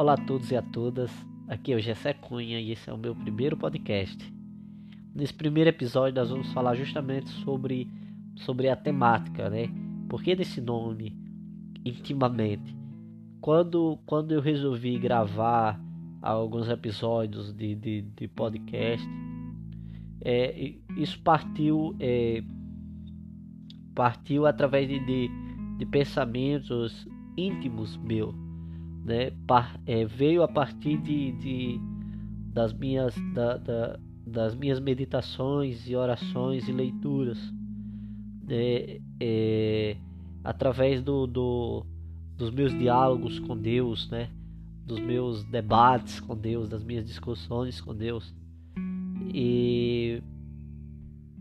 Olá a todos e a todas, aqui é o Gessé Cunha e esse é o meu primeiro podcast. Nesse primeiro episódio nós vamos falar justamente sobre, sobre a temática, né? Por que desse nome, intimamente? Quando, quando eu resolvi gravar alguns episódios de, de, de podcast, é, isso partiu, é, partiu através de, de, de pensamentos íntimos meus né, par, é, veio a partir de, de das minhas da, da, das minhas meditações e orações e leituras né, é, através do, do, dos meus diálogos com Deus né dos meus debates com Deus das minhas discussões com Deus. E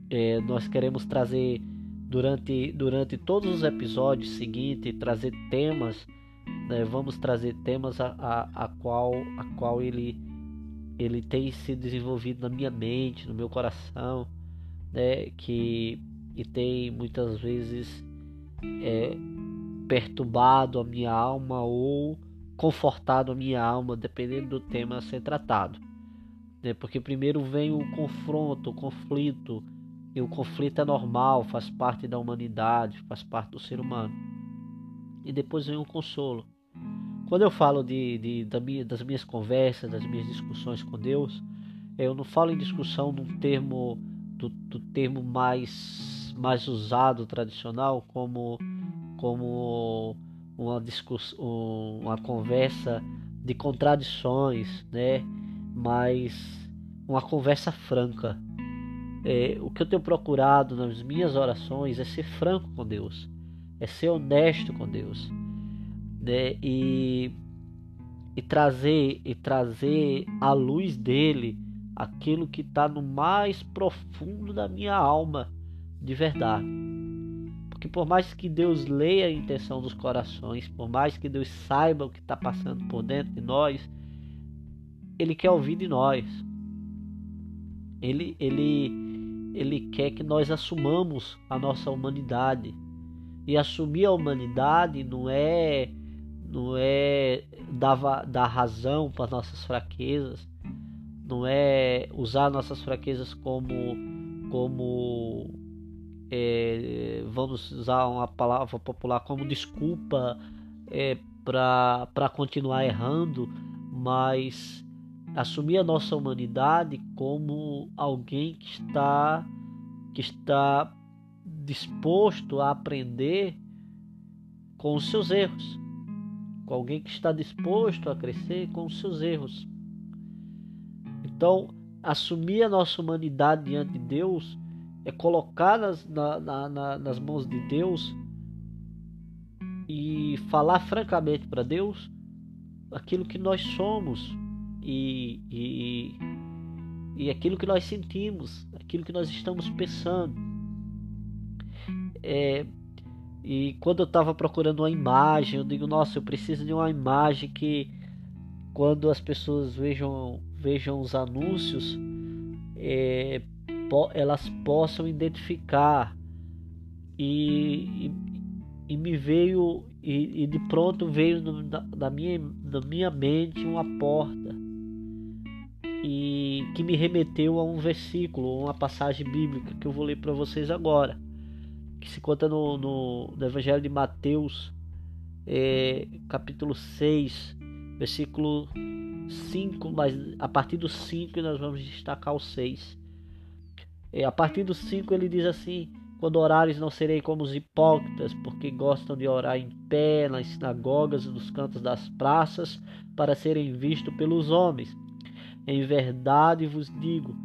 é, nós queremos trazer durante durante todos os episódios seguintes trazer temas né, vamos trazer temas a, a, a, qual, a qual ele, ele tem se desenvolvido na minha mente, no meu coração, né, que, que tem muitas vezes é, perturbado a minha alma ou confortado a minha alma, dependendo do tema a ser tratado. Né, porque primeiro vem o confronto, o conflito, e o conflito é normal, faz parte da humanidade, faz parte do ser humano. E depois vem o consolo. Quando eu falo de, de, das minhas conversas, das minhas discussões com Deus, eu não falo em discussão num termo do, do termo mais, mais usado tradicional como, como uma uma conversa de contradições, né? Mas uma conversa franca. É, o que eu tenho procurado nas minhas orações é ser franco com Deus, é ser honesto com Deus né? E, e trazer e trazer à luz dele aquilo que está no mais profundo da minha alma de verdade. Porque por mais que Deus leia a intenção dos corações, por mais que Deus saiba o que está passando por dentro de nós, Ele quer ouvir de nós. Ele, ele, ele quer que nós assumamos a nossa humanidade. E assumir a humanidade não é não é dar, dar razão para nossas fraquezas, não é usar nossas fraquezas como, como é, vamos usar uma palavra popular como desculpa é, para continuar errando, mas assumir a nossa humanidade como alguém que está que está disposto a aprender com os seus erros com alguém que está disposto a crescer com os seus erros. Então, assumir a nossa humanidade diante de Deus é colocar nas, na, na, nas mãos de Deus e falar francamente para Deus aquilo que nós somos e, e, e aquilo que nós sentimos, aquilo que nós estamos pensando. É, e quando eu estava procurando uma imagem, eu digo, nossa, eu preciso de uma imagem que quando as pessoas vejam, vejam os anúncios, é, po elas possam identificar. E, e, e me veio, e, e, de pronto veio no, na, na, minha, na minha mente uma porta. E que me remeteu a um versículo, uma passagem bíblica que eu vou ler para vocês agora que se conta no, no, no Evangelho de Mateus, é, capítulo 6, versículo 5, mas a partir do 5 nós vamos destacar o 6. É, a partir do 5 ele diz assim: Quando orares, não serei como os hipócritas, porque gostam de orar em pé nas sinagogas e nos cantos das praças, para serem vistos pelos homens. Em verdade vos digo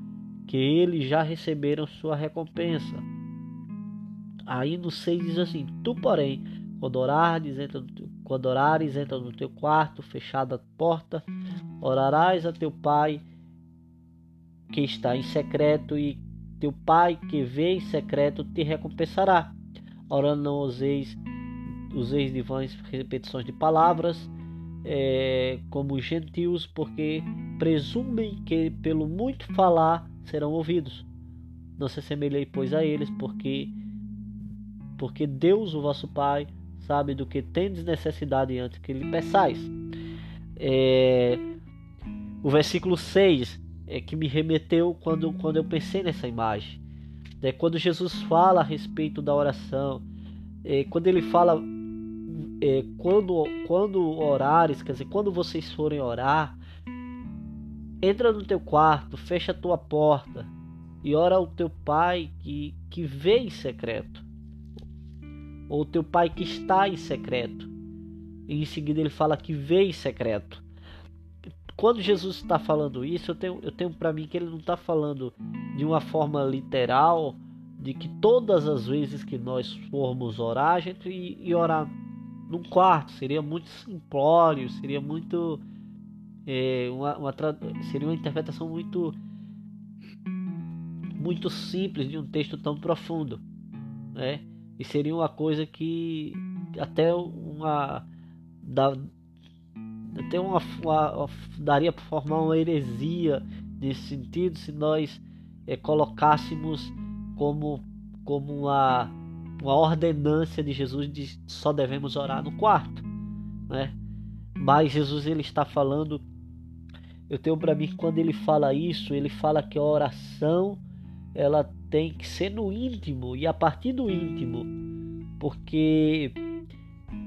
que eles já receberam sua recompensa. Aí no 6 diz assim: Tu, porém, quando orares, entra no teu, quando orares, entra no teu quarto, fechada a porta, orarás a teu pai que está em secreto, e teu pai que vê em secreto te recompensará. Orando não useis, useis de vãs repetições de palavras, é, como os gentios, porque presumem que pelo muito falar serão ouvidos. Não se assemelhei, pois, a eles, porque porque Deus, o vosso Pai, sabe do que tendes necessidade antes que lhe peçais. É, o versículo 6 é que me remeteu quando, quando eu pensei nessa imagem. É, quando Jesus fala a respeito da oração, é, quando ele fala é, quando, quando orares, quer dizer, quando vocês forem orar, entra no teu quarto, fecha a tua porta e ora ao teu pai que, que vê em secreto, ou teu pai que está em secreto. E em seguida ele fala que vê em secreto. Quando Jesus está falando isso, eu tenho, eu tenho para mim que ele não está falando de uma forma literal, de que todas as vezes que nós formos orar, a gente ir orar num quarto, seria muito simplório, seria muito. É, uma, uma, seria uma interpretação muito muito simples de um texto tão profundo, né? E seria uma coisa que até uma da, até uma, uma daria para formar uma heresia nesse sentido se nós é, colocássemos como como uma uma ordenância de Jesus de só devemos orar no quarto, né? Mas Jesus ele está falando, eu tenho para mim que quando ele fala isso, ele fala que a oração ela tem que ser no íntimo e a partir do íntimo, porque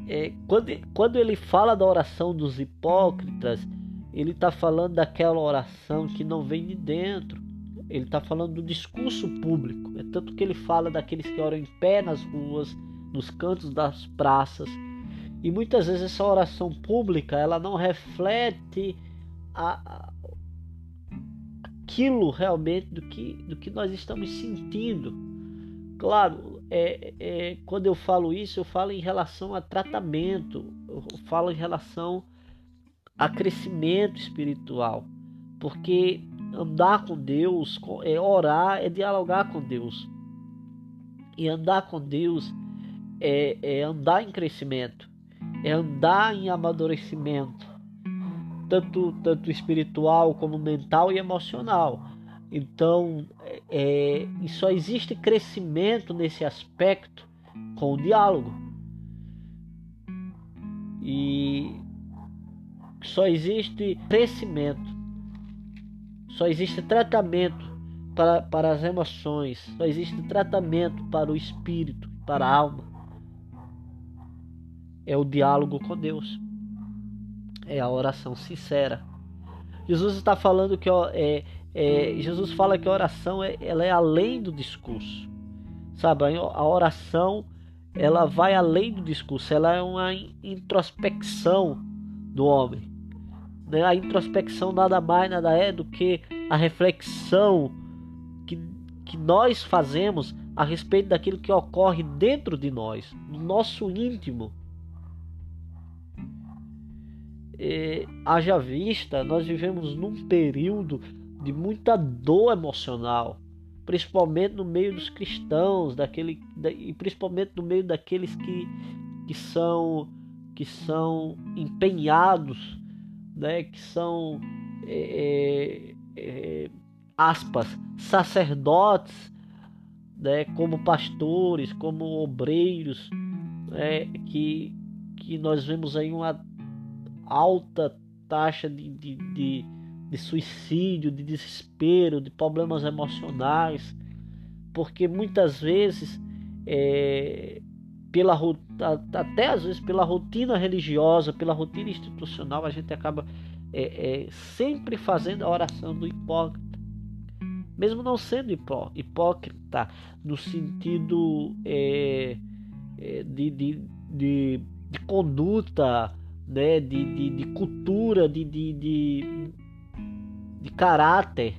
é, quando, quando ele fala da oração dos hipócritas, ele está falando daquela oração que não vem de dentro, ele está falando do discurso público. É tanto que ele fala daqueles que oram em pé nas ruas, nos cantos das praças. E muitas vezes essa oração pública ela não reflete a, aquilo realmente do que, do que nós estamos sentindo. Claro, é, é, quando eu falo isso, eu falo em relação a tratamento, eu falo em relação a crescimento espiritual, porque andar com Deus, é orar, é dialogar com Deus. E andar com Deus é, é andar em crescimento, é andar em amadurecimento, tanto, tanto espiritual como mental e emocional. Então, é, e só existe crescimento nesse aspecto com o diálogo. E só existe crescimento só existe tratamento para, para as emoções, só existe tratamento para o espírito, para a alma. É o diálogo com Deus, é a oração sincera. Jesus está falando que é, é, Jesus fala que a oração é, ela é além do discurso, sabe? A oração ela vai além do discurso, ela é uma introspecção do homem. Né? A introspecção nada mais, nada é do que a reflexão que, que nós fazemos a respeito daquilo que ocorre dentro de nós, no nosso íntimo. E, haja vista, nós vivemos num período de muita dor emocional, principalmente no meio dos cristãos, daquele, e principalmente no meio daqueles que, que são que são empenhados né, que são é, é, é, aspas sacerdotes, né, como pastores, como obreiros, né, que que nós vemos aí uma alta taxa de, de, de, de suicídio, de desespero, de problemas emocionais, porque muitas vezes é, pela até às vezes pela rotina religiosa, pela rotina institucional, a gente acaba é, é, sempre fazendo a oração do hipócrita, mesmo não sendo hipó, hipócrita no sentido é, é de, de, de, de, conduta, né, de, de, de cultura, de, de, de, de caráter,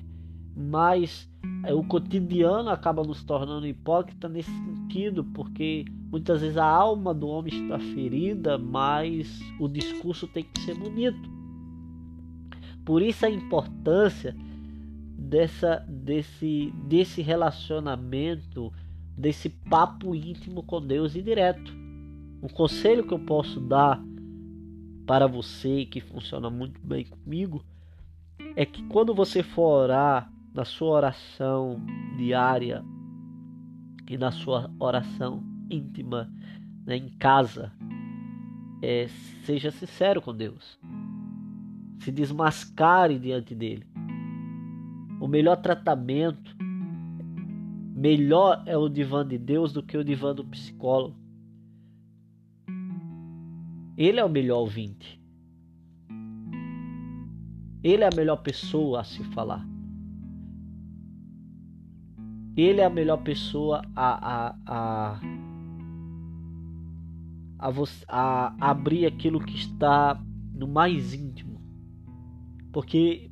mas é, o cotidiano acaba nos tornando hipócrita nesse sentido, porque muitas vezes a alma do homem está ferida, mas o discurso tem que ser bonito. Por isso a importância dessa, desse, desse relacionamento, desse papo íntimo com Deus e direto. Um conselho que eu posso dar para você que funciona muito bem comigo é que quando você for orar na sua oração diária e na sua oração íntima, né, em casa, é, seja sincero com Deus. se desmascare diante dele. O melhor tratamento, melhor é o divã de Deus do que o divã do psicólogo. Ele é o melhor ouvinte. Ele é a melhor pessoa a se falar. Ele é a melhor pessoa a, a, a, a, você, a abrir aquilo que está no mais íntimo. Porque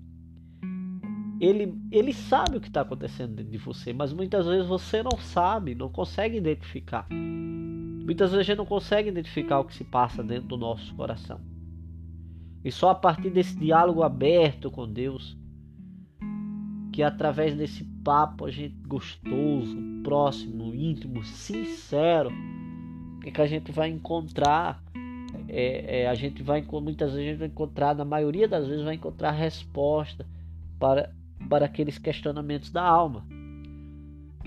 ele, ele sabe o que está acontecendo dentro de você, mas muitas vezes você não sabe, não consegue identificar. Muitas vezes a gente não consegue identificar o que se passa dentro do nosso coração. E só a partir desse diálogo aberto com Deus, que através desse papo a gente gostoso, próximo, íntimo, sincero, é que a gente vai encontrar, é, é, a gente vai muitas vezes a gente vai encontrar, na maioria das vezes vai encontrar resposta para para aqueles questionamentos da alma.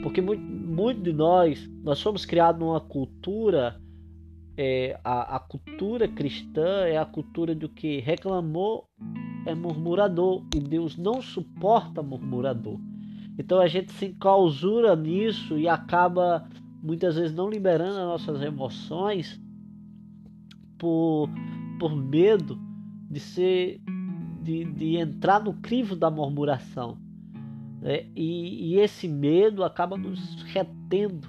Porque muito, muito de nós, nós fomos criados numa cultura, é, a, a cultura cristã é a cultura do que reclamou é murmurador e Deus não suporta murmurador. Então a gente se enclausura nisso e acaba muitas vezes não liberando as nossas emoções por, por medo de ser de, de entrar no crivo da murmuração. Né? E, e, esse medo acaba nos retendo.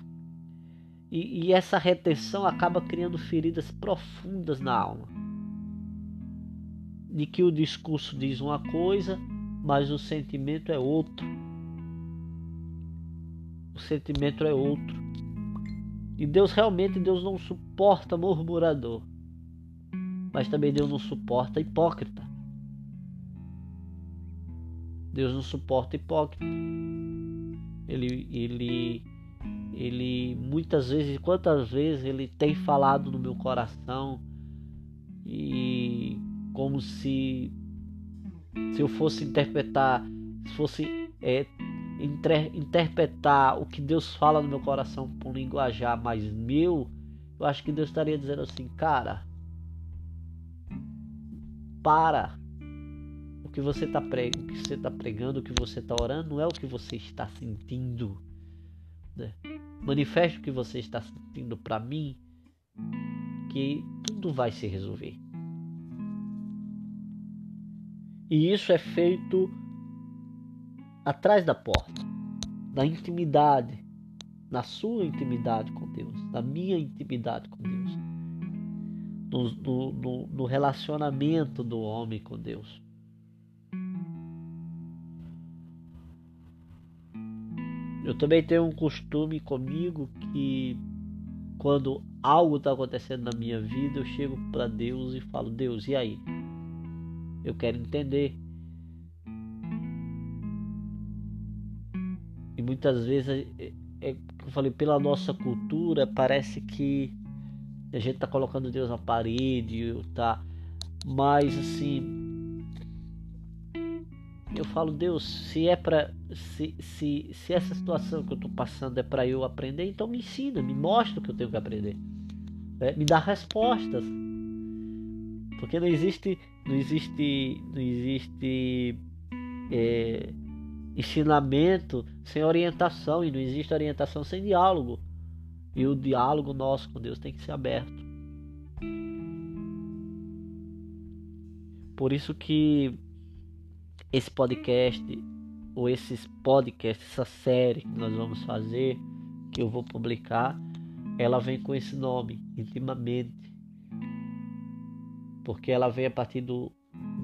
E, e essa retenção acaba criando feridas profundas na alma. De que o discurso diz uma coisa, mas o sentimento é outro. O sentimento é outro. E Deus realmente Deus não suporta murmurador. Mas também Deus não suporta hipócrita. Deus não suporta hipócrita. Ele, ele, ele muitas vezes, quantas vezes ele tem falado no meu coração e como se se eu fosse interpretar, se fosse é, inter, interpretar o que Deus fala no meu coração por um linguajar mais meu, eu acho que Deus estaria dizendo assim, cara, para que você está pregando, o que você está pregando, o que você está orando, não é o que você está sentindo. Né? Manifeste o que você está sentindo para mim, que tudo vai se resolver. E isso é feito atrás da porta, na intimidade, na sua intimidade com Deus, na minha intimidade com Deus, no, no, no relacionamento do homem com Deus. Eu também tenho um costume comigo que quando algo está acontecendo na minha vida, eu chego para Deus e falo: Deus, e aí? Eu quero entender. E muitas vezes, é, é, eu falei, pela nossa cultura, parece que a gente está colocando Deus na parede, tá? Mas assim, eu falo, Deus, se é para se, se, se essa situação que eu estou passando é para eu aprender, então me ensina, me mostra o que eu tenho que aprender. É, me dá respostas. Porque não existe, não existe, não existe é, ensinamento sem orientação e não existe orientação sem diálogo. E o diálogo nosso com Deus tem que ser aberto. Por isso que esse podcast ou esses podcasts, essa série que nós vamos fazer, que eu vou publicar, ela vem com esse nome, intimamente. Porque ela vem a partir do,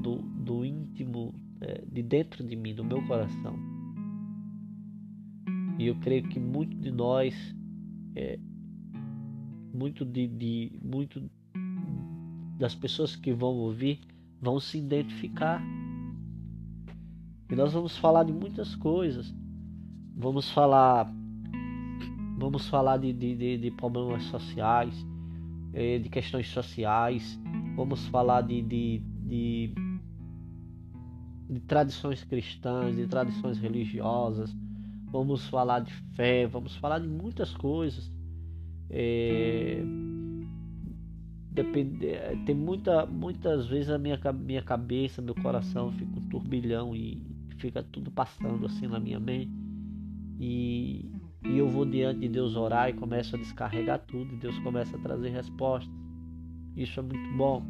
do, do íntimo, é, de dentro de mim, do meu coração. E eu creio que muito de nós, é, muito de, de muito das pessoas que vão ouvir, vão se identificar e nós vamos falar de muitas coisas. Vamos falar vamos falar de, de, de problemas sociais, eh, de questões sociais, vamos falar de, de, de, de tradições cristãs, de tradições religiosas, vamos falar de fé, vamos falar de muitas coisas. É, depende, tem muita, muitas vezes a minha, minha cabeça, meu coração fica um turbilhão e fica tudo passando assim na minha mente. E, e eu vou diante de Deus orar e começo a descarregar tudo e Deus começa a trazer respostas. Isso é muito bom.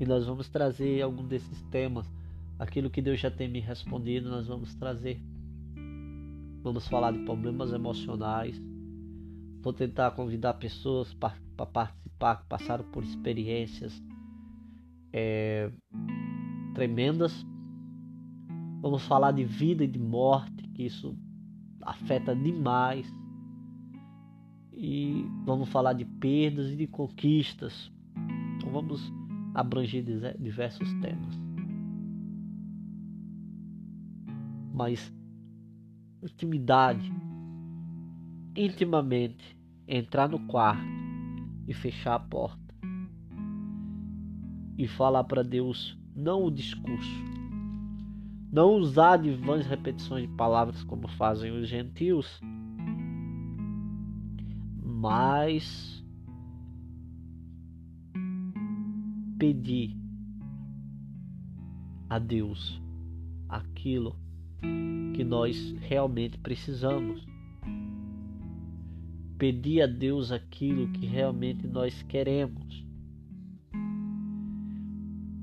E nós vamos trazer algum desses temas. Aquilo que Deus já tem me respondido, nós vamos trazer. Vamos falar de problemas emocionais. Vou tentar convidar pessoas para participar que passaram por experiências é, tremendas. Vamos falar de vida e de morte, que isso afeta demais. E vamos falar de perdas e de conquistas. Então vamos abranger diversos temas. Mas intimidade, intimamente, entrar no quarto e fechar a porta e falar para Deus não o discurso, não usar de vãs repetições de palavras como fazem os gentios, mas pedir a Deus aquilo que nós realmente precisamos. Pedir a Deus aquilo que realmente nós queremos.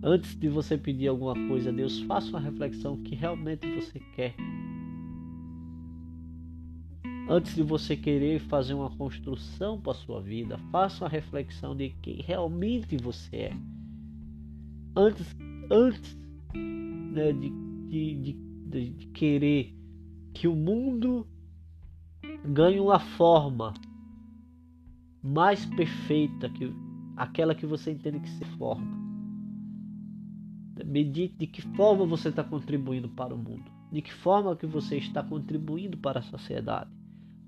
Antes de você pedir alguma coisa a Deus, faça uma reflexão que realmente você quer. Antes de você querer fazer uma construção para a sua vida, faça uma reflexão de quem realmente você é. Antes, antes né, de, de, de, de querer que o mundo ganhe uma forma mais perfeita que aquela que você entende que se forma. Medite de que forma você está contribuindo para o mundo, de que forma que você está contribuindo para a sociedade.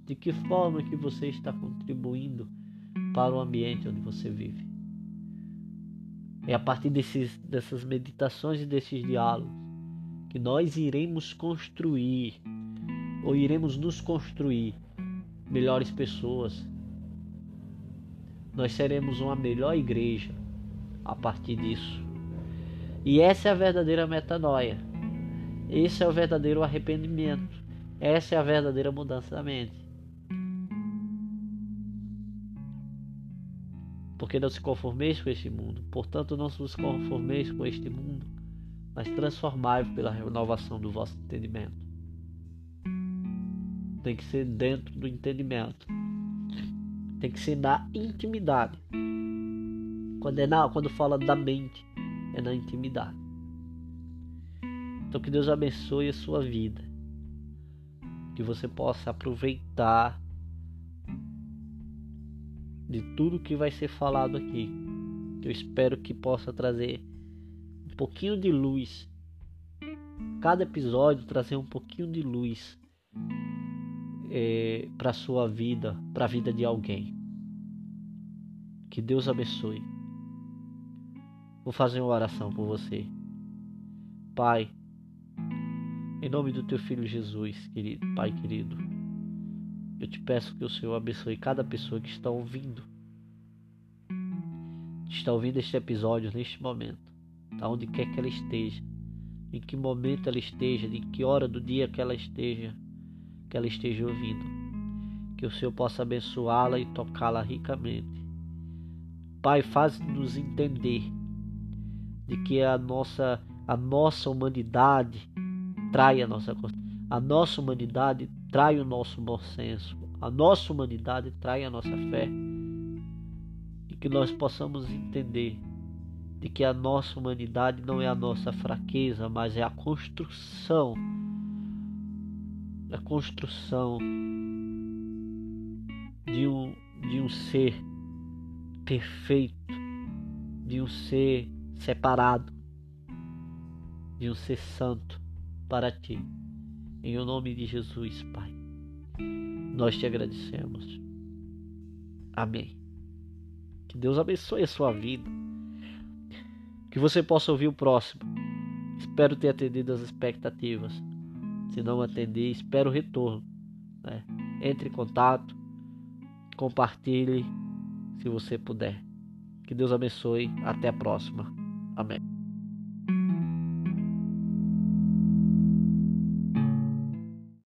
De que forma que você está contribuindo para o ambiente onde você vive? É a partir desses, dessas meditações e desses diálogos que nós iremos construir ou iremos nos construir melhores pessoas. Nós seremos uma melhor igreja a partir disso. E essa é a verdadeira metanoia. Esse é o verdadeiro arrependimento. Essa é a verdadeira mudança da mente. porque não se conformeis com este mundo. Portanto, não vos conformeis com este mundo, mas transformai-vos pela renovação do vosso entendimento. Tem que ser dentro do entendimento. Tem que ser na intimidade. Quando, é na, quando fala da mente, é na intimidade. Então que Deus abençoe a sua vida. Que você possa aproveitar de tudo que vai ser falado aqui. Eu espero que possa trazer um pouquinho de luz. Cada episódio trazer um pouquinho de luz é, para a sua vida, para a vida de alguém. Que Deus abençoe. Vou fazer uma oração por você. Pai, em nome do teu filho Jesus, querido, Pai querido. Eu te peço que o Senhor abençoe cada pessoa que está ouvindo. Está ouvindo este episódio neste momento, aonde quer que ela esteja, em que momento ela esteja, em que hora do dia que ela esteja, que ela esteja ouvindo. Que o Senhor possa abençoá-la e tocá-la ricamente. Pai, faz-nos entender de que a nossa a nossa humanidade trai a nossa a nossa humanidade trai o nosso bom senso, a nossa humanidade trai a nossa fé. E que nós possamos entender de que a nossa humanidade não é a nossa fraqueza, mas é a construção. A construção de um, de um ser perfeito, de um ser separado, de um ser santo para ti. Em o nome de Jesus, Pai, nós te agradecemos. Amém. Que Deus abençoe a sua vida. Que você possa ouvir o próximo. Espero ter atendido as expectativas. Se não atender, espero o retorno. Né? Entre em contato, compartilhe se você puder. Que Deus abençoe. Até a próxima. Amém.